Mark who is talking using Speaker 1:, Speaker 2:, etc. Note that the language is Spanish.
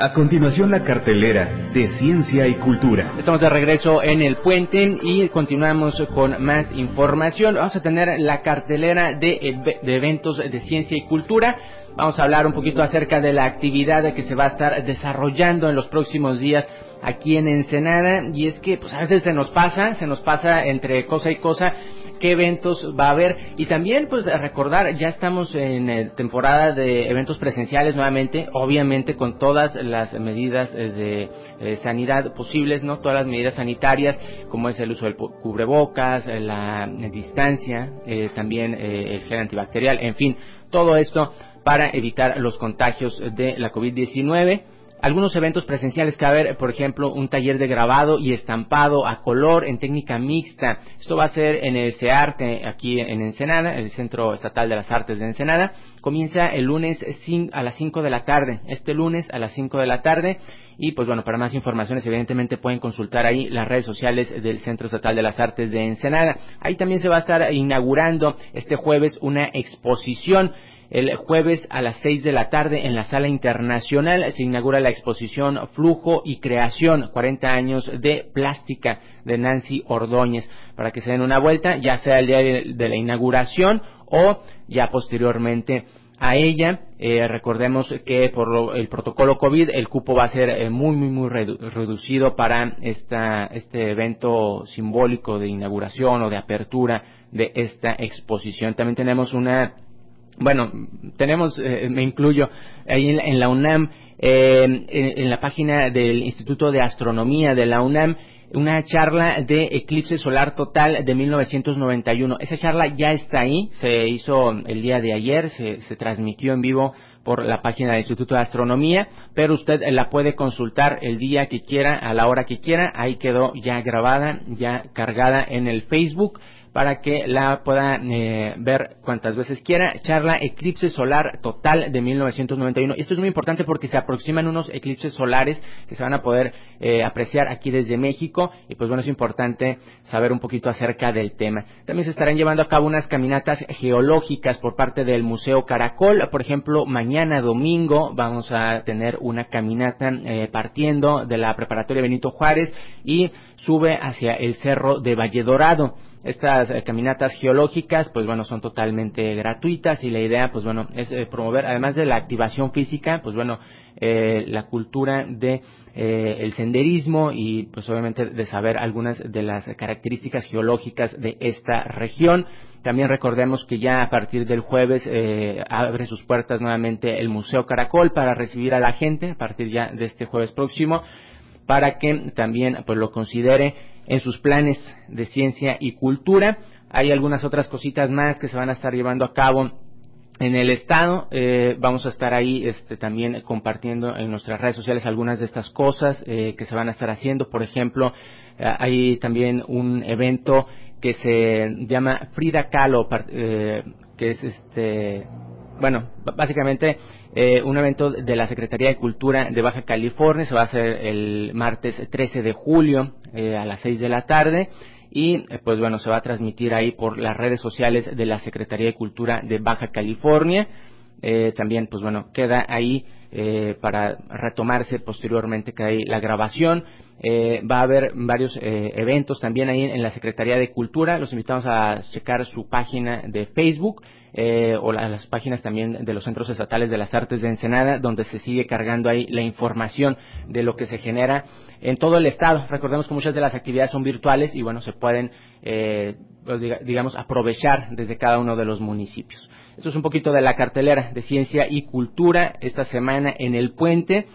Speaker 1: A continuación la cartelera de Ciencia y Cultura.
Speaker 2: Estamos de regreso en el puente y continuamos con más información. Vamos a tener la cartelera de, de eventos de ciencia y cultura. Vamos a hablar un poquito acerca de la actividad que se va a estar desarrollando en los próximos días aquí en Ensenada y es que pues a veces se nos pasa, se nos pasa entre cosa y cosa qué eventos va a haber. Y también pues recordar ya estamos en eh, temporada de eventos presenciales nuevamente obviamente con todas las medidas eh, de eh, sanidad posibles no todas las medidas sanitarias como es el uso del cubrebocas la distancia también el gel antibacterial en fin todo esto para evitar los contagios de la COVID-19 algunos eventos presenciales que va a haber, por ejemplo, un taller de grabado y estampado a color en técnica mixta. Esto va a ser en el CEARTE, aquí en Ensenada, el Centro Estatal de las Artes de Ensenada. Comienza el lunes a las 5 de la tarde, este lunes a las 5 de la tarde. Y pues bueno, para más informaciones evidentemente pueden consultar ahí las redes sociales del Centro Estatal de las Artes de Ensenada. Ahí también se va a estar inaugurando este jueves una exposición el jueves a las 6 de la tarde en la Sala Internacional se inaugura la exposición Flujo y Creación, 40 años de plástica de Nancy Ordóñez, para que se den una vuelta, ya sea el día de, la inauguración o ya posteriormente a ella. Eh, recordemos que por el protocolo COVID el cupo va a ser eh, muy, muy, muy reducido para esta, este evento simbólico de inauguración o de apertura de esta exposición. También tenemos una bueno, tenemos, eh, me incluyo, ahí en, la UNAM, eh, en, la página del Instituto de Astronomía de la UNAM, una charla de eclipse solar total de 1991. Esa charla ya está ahí, se hizo el día de ayer, se, se transmitió en vivo por la página del Instituto de Astronomía, pero usted la puede consultar el día que quiera, a la hora que quiera, ahí quedó ya grabada, ya cargada en el Facebook para que la pueda eh, ver cuantas veces quiera. Charla Eclipse Solar Total de 1991. Esto es muy importante porque se aproximan unos eclipses solares que se van a poder eh, apreciar aquí desde México y pues bueno, es importante saber un poquito acerca del tema. También se estarán llevando a cabo unas caminatas geológicas por parte del Museo Caracol. Por ejemplo, mañana domingo vamos a tener una caminata eh, partiendo de la preparatoria Benito Juárez y sube hacia el cerro de Valle Dorado. Estas eh, caminatas geológicas, pues bueno, son totalmente gratuitas y la idea, pues bueno, es eh, promover, además de la activación física, pues bueno, eh, la cultura de el senderismo y pues obviamente de saber algunas de las características geológicas de esta región. También recordemos que ya a partir del jueves abre sus puertas nuevamente el Museo Caracol para recibir a la gente, a partir ya de este jueves próximo, para que también pues lo considere en sus planes de ciencia y cultura. Hay algunas otras cositas más que se van a estar llevando a cabo en el estado. Eh, vamos a estar ahí este, también compartiendo en nuestras redes sociales algunas de estas cosas eh, que se van a estar haciendo. Por ejemplo, eh, hay también un evento que se llama Frida Kahlo, que es este, bueno, básicamente eh, un evento de la Secretaría de Cultura de Baja California. Se va a hacer el martes 13 de julio eh, a las 6 de la tarde. Y eh, pues bueno, se va a transmitir ahí por las redes sociales de la Secretaría de Cultura de Baja California. también pues bueno, queda ahí para retomarse posteriormente que hay la grabación. Va a haber varios eventos también ahí en la Secretaría de Cultura. Los invitamos a checar su página de Facebook eh, o las páginas también de los centros estatales de las artes de Ensenada, donde se sigue cargando ahí la información de lo que se genera en todo el estado. Recordemos que muchas de las actividades son virtuales y bueno, se pueden, eh, pues, digamos, aprovechar desde cada uno de los municipios. Esto es un poquito de la cartelera de ciencia y cultura esta semana en el puente